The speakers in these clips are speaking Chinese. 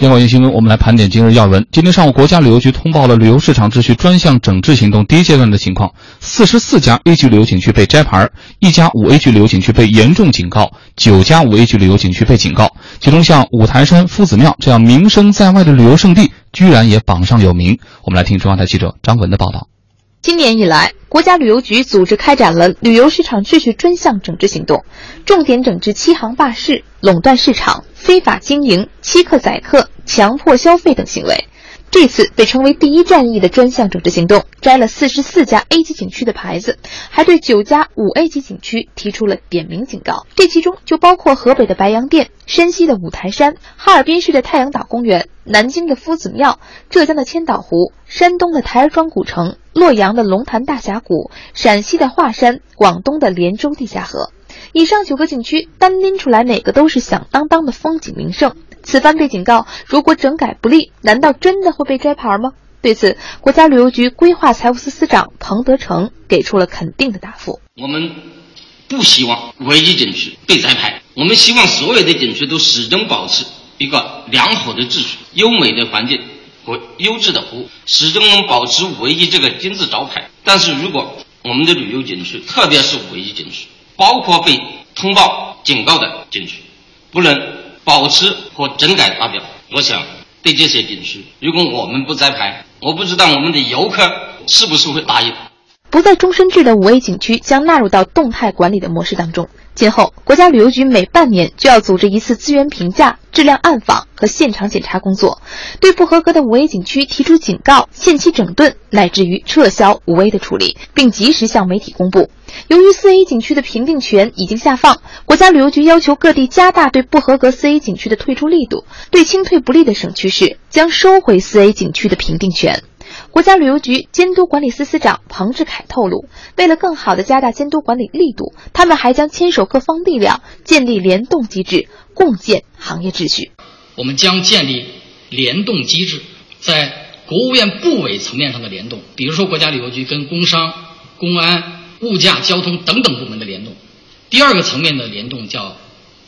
央广夜新闻，我们来盘点今日要闻。今天上午，国家旅游局通报了旅游市场秩序专项整治行动第一阶段的情况。四十四家 A 级旅游景区被摘牌，一家五 A 级旅游景区被严重警告，九家五 A 级旅游景区被警告。其中，像五台山、夫子庙这样名声在外的旅游胜地，居然也榜上有名。我们来听中央台记者张文的报道。今年以来，国家旅游局组织开展了旅游市场秩序专项整治行动，重点整治欺行霸市、垄断市场、非法经营、欺客宰客、强迫消费等行为。这次被称为“第一战役”的专项整治行动，摘了四十四家 A 级景区的牌子，还对九家五 A 级景区提出了点名警告。这其中就包括河北的白洋淀、山西的五台山、哈尔滨市的太阳岛公园、南京的夫子庙、浙江的千岛湖、山东的台儿庄古城、洛阳的龙潭大峡谷、陕西的华山、广东的连州地下河。以上九个景区单拎出来，哪个都是响当当的风景名胜。此番被警告，如果整改不力，难道真的会被摘牌吗？对此，国家旅游局规划财务司司长彭德成给出了肯定的答复。我们不希望五 A 级景区被摘牌，我们希望所有的景区都始终保持一个良好的秩序、优美的环境和优质的服务，始终能保持五 A 级这个金字招牌。但是如果我们的旅游景区，特别是五 A 级景区，包括被通报警告的景区，不能保持和整改达标，我想对这些景区，如果我们不摘牌，我不知道我们的游客是不是会答应。不在终身制的五 A 景区将纳入到动态管理的模式当中。今后，国家旅游局每半年就要组织一次资源评价、质量暗访和现场检查工作，对不合格的五 A 景区提出警告、限期整顿，乃至于撤销五 A 的处理，并及时向媒体公布。由于四 A 景区的评定权已经下放，国家旅游局要求各地加大对不合格四 A 景区的退出力度，对清退不利的省区市将收回四 A 景区的评定权。国家旅游局监督管理司司长彭志凯透露，为了更好地加大监督管理力度，他们还将牵手各方力量，建立联动机制，共建行业秩序。我们将建立联动机制，在国务院部委层面上的联动，比如说国家旅游局跟工商、公安、物价、交通等等部门的联动。第二个层面的联动叫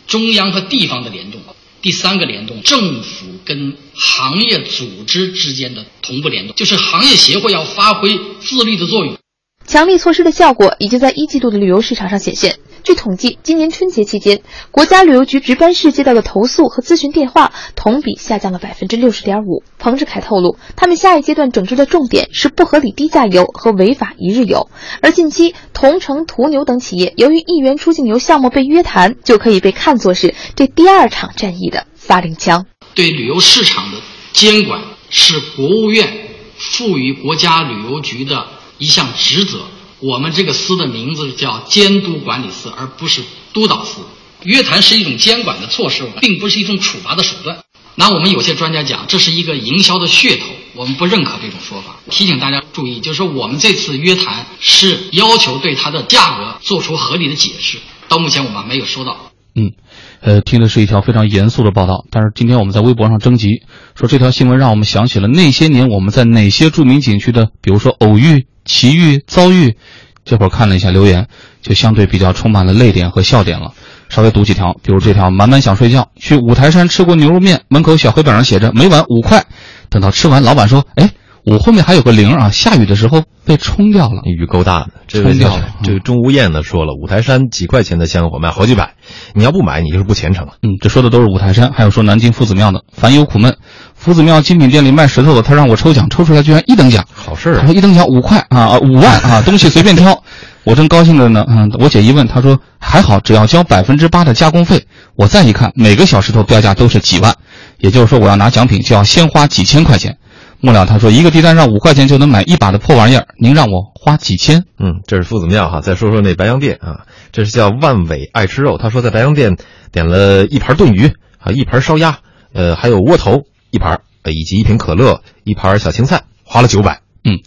中央和地方的联动。第三个联动，政府跟行业组织之间的同步联动，就是行业协会要发挥自律的作用。强力措施的效果已经在一季度的旅游市场上显现。据统计，今年春节期间，国家旅游局值班室接到的投诉和咨询电话同比下降了百分之六十点五。彭志凯透露，他们下一阶段整治的重点是不合理低价游和违法一日游。而近期，同城途牛等企业由于一元出境游项目被约谈，就可以被看作是这第二场战役的发令枪。对旅游市场的监管是国务院赋予国家旅游局的一项职责。我们这个司的名字叫监督管理司，而不是督导司。约谈是一种监管的措施，并不是一种处罚的手段。那我们有些专家讲，这是一个营销的噱头，我们不认可这种说法。提醒大家注意，就是说我们这次约谈是要求对它的价格做出合理的解释。到目前我们还没有收到。嗯，呃，听的是一条非常严肃的报道，但是今天我们在微博上征集，说这条新闻让我们想起了那些年我们在哪些著名景区的，比如说偶遇、奇遇、遭遇。这会儿看了一下留言，就相对比较充满了泪点和笑点了。稍微读几条，比如这条满满想睡觉，去五台山吃过牛肉面，门口小黑板上写着每碗五块，等到吃完，老板说：“哎，五后面还有个零啊，下雨的时候被冲掉了。”雨够大的，这位掉了。这个钟无艳呢说了，五台山几块钱的香火卖好几百，你要不买，你就是不虔诚了。嗯，这说的都是五台山，还有说南京夫子庙的，烦忧苦闷。夫子庙精品店里卖石头的，他让我抽奖，抽出来居然一等奖，好事儿、啊。他说一等奖五块啊，五万啊，东西随便挑。我正高兴着呢，嗯，我姐一问，她说还好，只要交百分之八的加工费。我再一看，每个小石头标价都是几万，也就是说我要拿奖品就要先花几千块钱。末了他说一个地摊上五块钱就能买一把的破玩意儿，您让我花几千？嗯，这是夫子庙哈。再说说那白洋淀啊，这是叫万伟爱吃肉。他说在白洋淀点了一盘炖鱼啊，一盘烧鸭，呃，还有窝头一盘，呃，以及一瓶可乐，一盘小青菜，花了九百。嗯，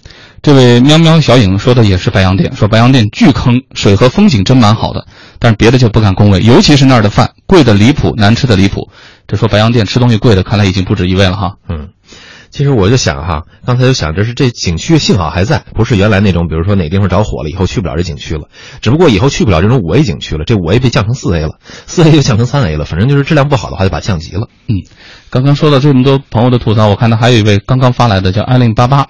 这位喵喵小影说的也是白洋淀，说白洋淀巨坑，水和风景真蛮好的，但是别的就不敢恭维，尤其是那儿的饭贵的离谱，难吃的离谱。这说白洋淀吃东西贵的，看来已经不止一位了哈。嗯，其实我就想哈，刚才就想着是这景区幸好还在，不是原来那种，比如说哪地方着火了以后去不了这景区了，只不过以后去不了这种五 A 景区了，这五 A 被降成四 A 了，四 A 又降成三 A 了，反正就是质量不好的话就把它降级了。嗯，刚刚说了这么多朋友的吐槽，我看到还有一位刚刚发来的叫艾令八八，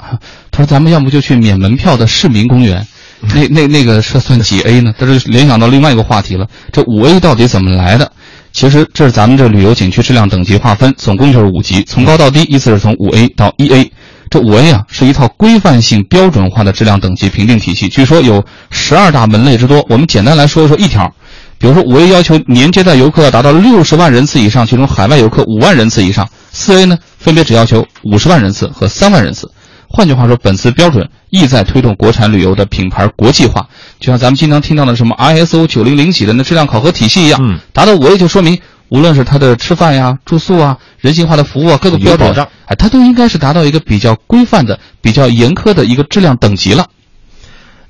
他说咱们要不就去免门票的市民公园，那那那个是算几 A 呢？他是联想到另外一个话题了，这五 A 到底怎么来的？其实这是咱们这旅游景区质量等级划分，总共就是五级，从高到低依次是从五 A 到一 A。这五 A 啊是一套规范性标准化的质量等级评定体系，据说有十二大门类之多。我们简单来说一说一条，比如说五 A 要求年接待游客要达到六十万人次以上，其中海外游客五万人次以上；四 A 呢分别只要求五十万人次和三万人次。换句话说，本次标准意在推动国产旅游的品牌国际化，就像咱们经常听到的什么 ISO 九零零几的那质量考核体系一样。嗯，达到五 A 就说明，无论是它的吃饭呀、住宿啊、人性化的服务啊，各个标准有保障，哎，它都应该是达到一个比较规范的、比较严苛的一个质量等级了。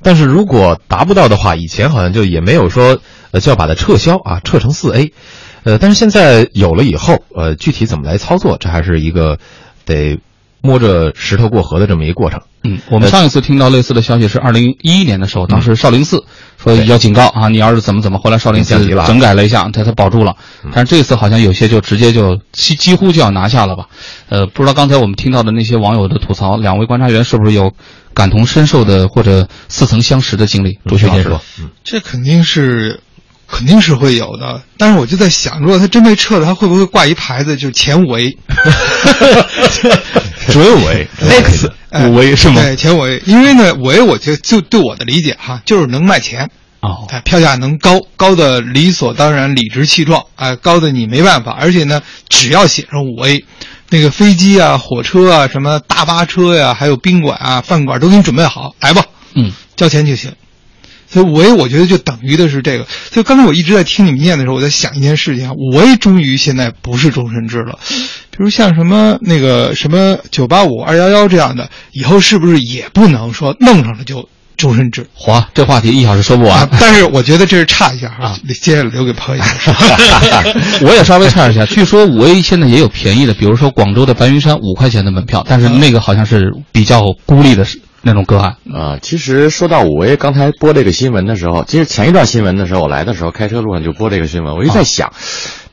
但是如果达不到的话，以前好像就也没有说，呃，就要把它撤销啊，撤成四 A，呃，但是现在有了以后，呃，具体怎么来操作，这还是一个得摸着石头过河的这么一个过程。嗯，我们上一次听到类似的消息是二零一一年的时候，当时少林寺说要警告啊，你要是怎么怎么，后来少林寺整改了一下，他他保住了。但是这次好像有些就直接就几几乎就要拿下了吧？呃，不知道刚才我们听到的那些网友的吐槽，两位观察员是不是有感同身受的或者似曾相识的经历？朱旭老师先说，嗯，这肯定是，肯定是会有的。但是我就在想，如果他真被撤了，他会不会挂一牌子，就是前五 A？准五 A X 哎五 A 是吗？对，前五 A，因为呢，五 A 我觉得就对我的理解哈，就是能卖钱，哦，哎，票价能高，高的理所当然、理直气壮，啊，高的你没办法。而且呢，只要写上五 A，那个飞机啊、火车啊、什么大巴车呀、还有宾馆啊、饭馆都给你准备好，来吧，嗯，交钱就行。所以五 A 我觉得就等于的是这个。所以刚才我一直在听你们念的时候，我在想一件事情啊，五 A 终于现在不是终身制了，比如像什么那个什么九八五、二幺幺这样的，以后是不是也不能说弄上了就终身制？嚯，这话题一小时说不完啊。，但是我觉得这是差一下啊，接下来留给朋友。我也稍微差一下，据说五 A 现在也有便宜的，比如说广州的白云山五块钱的门票，但是那个好像是比较孤立的那种个案。啊，其实说到五 A，刚才播这个新闻的时候，其实前一段新闻的时候，我来的时候开车路上就播这个新闻，我就在想，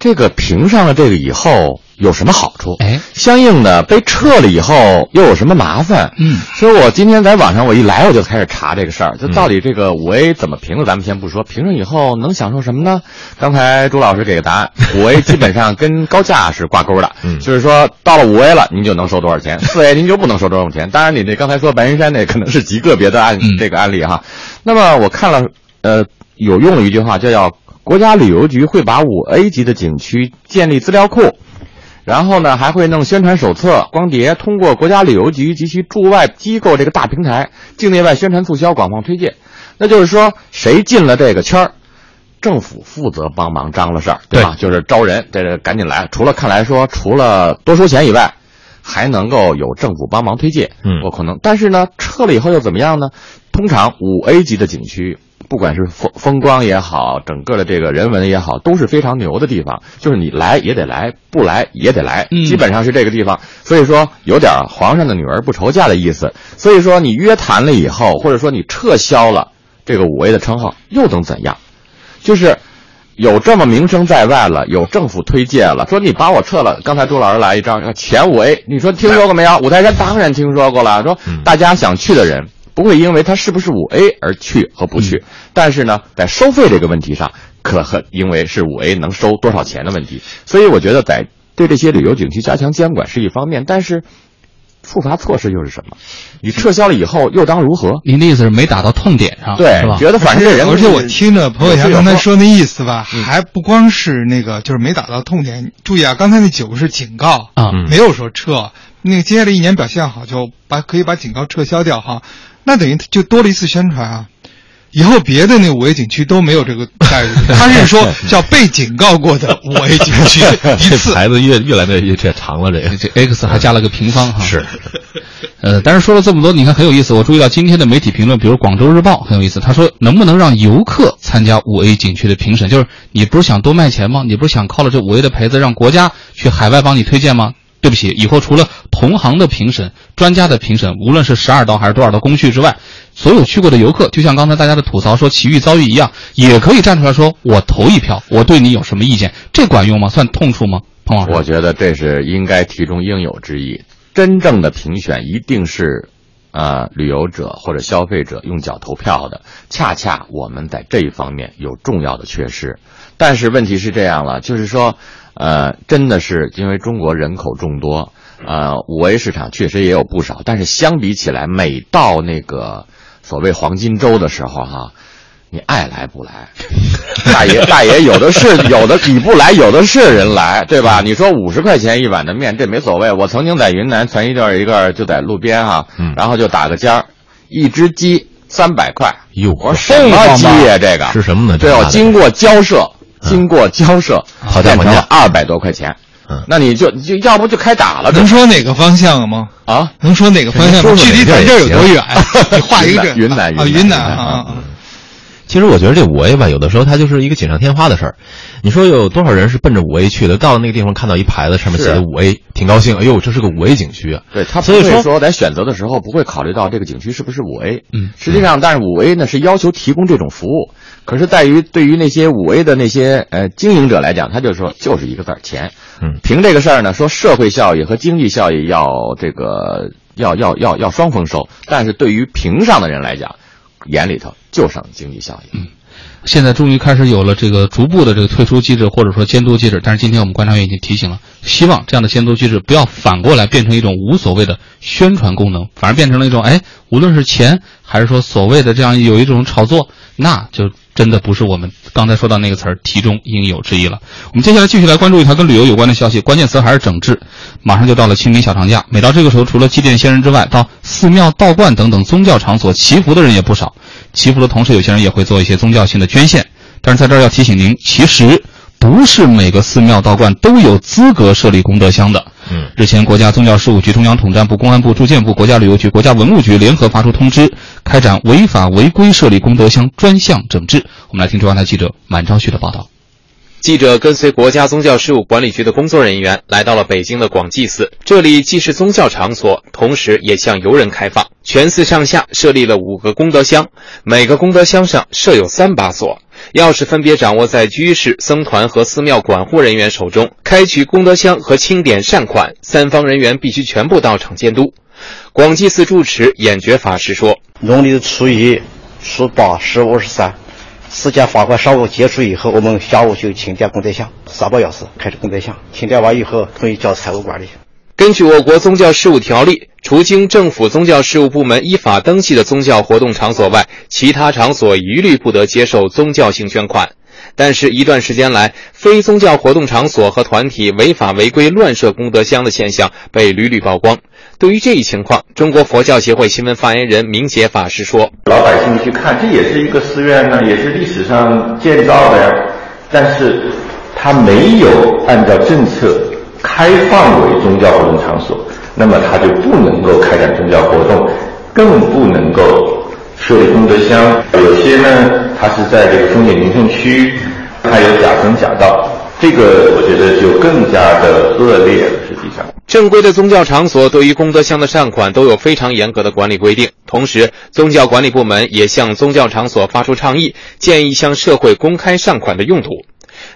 这个评上了这个以后有什么好处？哎，相应的被撤了以后又有什么麻烦？嗯，所以我今天在网上我一来我就开始查这个事儿，就到底这个五 A 怎么评的，咱们先不说，评上以后能享受什么呢？刚才朱老师给个答案，五 A 基本上跟高价是挂钩的，嗯就是说到了五 A 了，您就能收多少钱，四 A 您就不能收多少钱。当然，你这刚才说白云山那可能是极个别的案、嗯这个案例哈。那么我看了，呃，有用了一句话，叫要国家旅游局会把五 A 级的景区建立资料库。然后呢，还会弄宣传手册、光碟，通过国家旅游局及其驻外机构这个大平台，境内外宣传促销、广泛推荐。那就是说，谁进了这个圈儿，政府负责帮忙张罗事儿，对吧？就是招人，这个赶紧来。除了看来说，除了多收钱以外，还能够有政府帮忙推荐。嗯我可能，但是呢，撤了以后又怎么样呢？通常五 A 级的景区，不管是风风光也好，整个的这个人文也好，都是非常牛的地方。就是你来也得来，不来也得来，嗯基本上是这个地方。所以说，有点儿皇上的女儿不愁嫁的意思。所以说，你约谈了以后，或者说你撤销了这个五 A 的称号，又能怎样？就是有这么名声在外了，有政府推荐了，说你把我撤了。刚才朱老师来一张前五 A，你说听说过没有？五台山当然听说过了。说大家想去的人不会因为他是不是五 A 而去和不去，但是呢，在收费这个问题上，可很因为是五 A 能收多少钱的问题，所以我觉得在对这些旅游景区加强监管是一方面，但是处罚措施又是什么？你撤销了以后又当如何？您的意思是没打到痛点上，对是吧？觉得反正这人，而且我听着彭伟强刚才说那意思吧，嗯还不光是那个，就是没打到痛点。注意啊，刚才那九个是警告啊嗯没有说撤。那个接下来一年表现好，就把可以把警告撤销掉哈。那等于就多了一次宣传啊。以后别的那五 A 景区都没有这个待遇，他是说叫被警告过的五 A 景区 一这次。牌子越越来越越长了，这个这 X 还加了个平方哈。是，呃，但是说了这么多，你看很有意思。我注意到今天的媒体评论，比如《广州日报》很有意思，他说能不能让游客参加五 A 景区的评审？就是你不是想多卖钱吗？你不是想靠了这五 A 的牌子让国家去海外帮你推荐吗？对不起，以后除了同行的评审、专家的评审，无论是十二道还是多少道工序之外，所有去过的游客，就像刚才大家的吐槽说奇遇遭遇一样，也可以站出来说我投一票，我对你有什么意见？这管用吗？算痛处吗？彭老师，我觉得这是应该题中应有之义。真正的评选一定是，呃，旅游者或者消费者用脚投票的。恰恰我们在这一方面有重要的缺失。但是问题是这样了，就是说，呃，真的是因为中国人口众多，呃，五 A 市场确实也有不少，但是相比起来，每到那个所谓黄金周的时候，哈。你爱来不来，大爷大爷有的是，有的你不来，有的是人来，对吧？你说五十块钱一碗的面，这没所谓。我曾经在云南传一段一个，就在路边哈，嗯然后就打个尖儿，一只鸡三百块。哟，我说什么鸡呀？这个是什么呢？对，我经过交涉，经过交涉，讨价还价二百多块钱。嗯那你就就要不就开打了？能说哪个方向吗？啊，能说哪个方向吗？距离咱这儿有多远？你画一个这云南啊，云南云南云南啊啊啊！其实我觉得这五 A 吧，有的时候它就是一个锦上添花的事儿。你说有多少人是奔着五 A 去的？到那个地方看到一牌子上面写的五 A，挺高兴。哎呦，这是个五 A 景区啊！对他不所以说在选择的时候不会考虑到这个景区是不是五 A。嗯，实际上，但是五 A 呢是要求提供这种服务，可是在于对于那些五 A 的那些呃经营者来讲，他就说就是一个字儿钱。嗯凭这个事儿呢，说社会效益和经济效益要这个要要要要双丰收，但是对于评上的人来讲，眼里头就剩经济效益。嗯。现在终于开始有了这个逐步的这个退出机制或者说监督机制，但是今天我们观察员已经提醒了，希望这样的监督机制不要反过来变成一种无所谓的宣传功能，反而变成了一种哎，无论是钱还是说所谓的这样有一种炒作，那就真的不是我们刚才说到那个词儿题中应有之意了。我们接下来继续来关注一条跟旅游有关的消息，关键词还是整治。马上就到了清明小长假，每到这个时候，除了祭奠先人之外，到寺庙、道观等等宗教场所祈福的人也不少。祈福的同时，有些人也会做一些宗教性的捐献。但是在这儿要提醒您，其实不是每个寺庙道观都有资格设立功德箱的。嗯，日前，国家宗教事务局、中央统战部、公安部、住建部、国家旅游局、国家文物局联合发出通知，开展违法违规设立功德箱专项整治。我们来听中央台记者满昭旭的报道。记者跟随国家宗教事务管理局的工作人员来到了北京的广济寺，这里既是宗教场所，同时也向游人开放。全寺上下设立了五个功德箱，每个功德箱上设有三把锁，钥匙分别掌握在居士、僧团和寺庙管护人员手中。开取功德箱和清点善款，三方人员必须全部到场监督。广济寺住持演觉法师说：“农历的初一、初八、十五、十三。”四家法会上午结束以后，我们下午就请点功德箱，三把钥匙开始功德箱。清点完以后，统一交财务管理。根据我国宗教事务条例，除经政府宗教事务部门依法登记的宗教活动场所外，其他场所一律不得接受宗教性捐款。但是，一段时间来，非宗教活动场所和团体违法违规乱设功德箱的现象被屡屡曝光。对于这一情况，中国佛教协会新闻发言人明杰法师说：“老百姓去看，这也是一个寺院呢，也是历史上建造的呀，但是它没有按照政策开放为宗教活动场所，那么它就不能够开展宗教活动，更不能够设立功德箱。有些呢，它是在这个风景名胜区，还有假僧假道。”这个我觉得就更加的恶劣了。实际上，正规的宗教场所对于功德箱的善款都有非常严格的管理规定。同时，宗教管理部门也向宗教场所发出倡议，建议向社会公开善款的用途。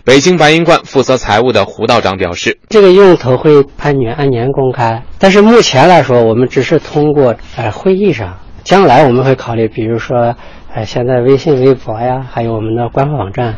北京白云观负责财务的胡道长表示：“这个用途会按年按年公开，但是目前来说，我们只是通过呃会议上。将来我们会考虑，比如说呃现在微信、微博呀，还有我们的官方网站，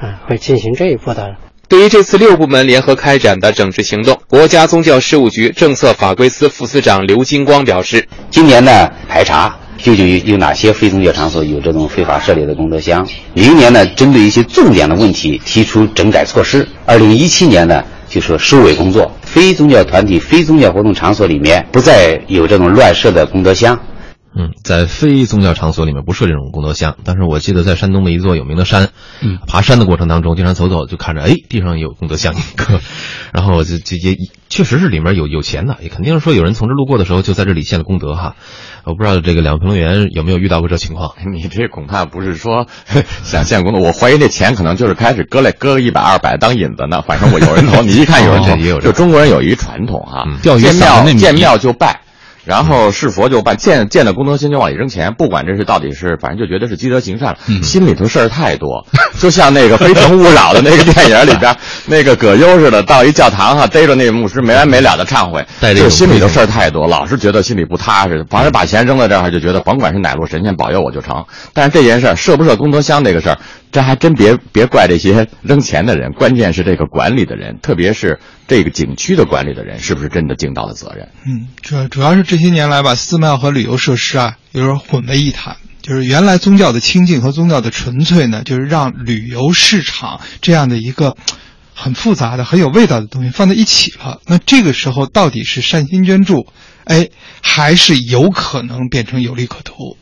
啊、会进行这一步的。”对于这次六部门联合开展的整治行动，国家宗教事务局政策法规司副司长刘金光表示：“今年呢，排查究竟有哪些非宗教场所有这种非法设立的功德箱？明年呢，针对一些重点的问题提出整改措施。二零一七年呢，就说收尾工作，非宗教团体、非宗教活动场所里面不再有这种乱设的功德箱。”嗯，在非宗教场所里面不设这种功德箱，但是我记得在山东的一座有名的山，嗯，爬山的过程当中，经常走走就看着，哎，地上有功德箱一个，然后我就就也确实是里面有有钱的，也肯定是说有人从这路过的时候就在这里献了功德哈。我不知道这个两位评论员有没有遇到过这情况？你这恐怕不是说 想献功德，我怀疑这钱可能就是开始搁来搁个一百二百当引子呢。反正我有人投，你一看有人投，就中国人有一传统哈，钓鱼见庙那见庙就拜。然后是佛就办，见见了功德心就往里扔钱，不管这是到底是，反正就觉得是积德行善了。心里头事儿太多，就像那个《非诚勿扰》的那个电影里边，那个葛优似的，到一教堂哈，逮着那个牧师没完没了的忏悔，就心里头事儿太多，老是觉得心里不踏实。反正把钱扔在这儿，就觉得甭管是哪路神仙保佑我就成。但是这件事儿设不设功德箱这个事儿，这还真别别怪这些扔钱的人，关键是这个管理的人，特别是这个景区的管理的人，是不是真的尽到了责任？嗯，主要主要是这些年来吧，寺庙和旅游设施啊有点混为一谈。就是原来宗教的清净和宗教的纯粹呢，就是让旅游市场这样的一个很复杂的、很有味道的东西放在一起了。那这个时候到底是善心捐助，哎，还是有可能变成有利可图，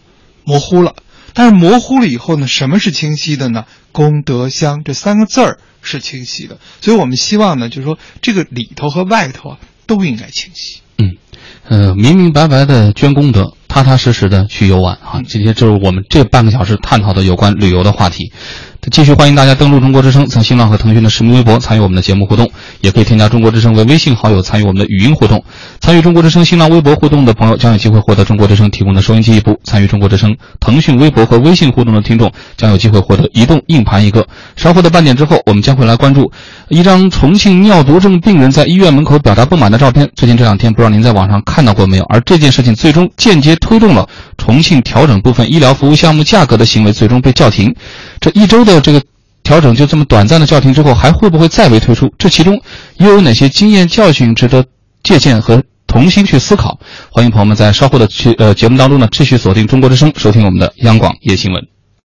模糊了。但是模糊了以后呢，什么是清晰的呢？功德箱这三个字儿是清晰的。所以我们希望呢，就是说这个里头和外头啊都应该清晰。嗯呃，明明白白的捐功德，踏踏实实的去游玩啊！这些就是我们这半个小时探讨的有关旅游的话题。继续欢迎大家登录中国之声，在新浪和腾讯的实名微博参与我们的节目互动，也可以添加中国之声为微信好友参与我们的语音互动。参与中国之声新浪微博互动的朋友将有机会获得中国之声提供的收音机一部；参与中国之声腾讯微博和微信互动的听众将有机会获得移动硬盘一个。稍后的半点之后，我们将会来关注一张重庆尿毒症病人在医院门口表达不满的照片。最近这两天，不知道您在网上看到过没有？而这件事情最终间接推动了重庆调整部分医疗服务项目价格的行为最终被叫停。这一周的这个。调整就这么短暂的叫停之后，还会不会再被推出？这其中又有哪些经验教训值得借鉴和重新去思考？欢迎朋友们在稍后的去呃节目当中呢，继续锁定中国之声，收听我们的央广夜新闻。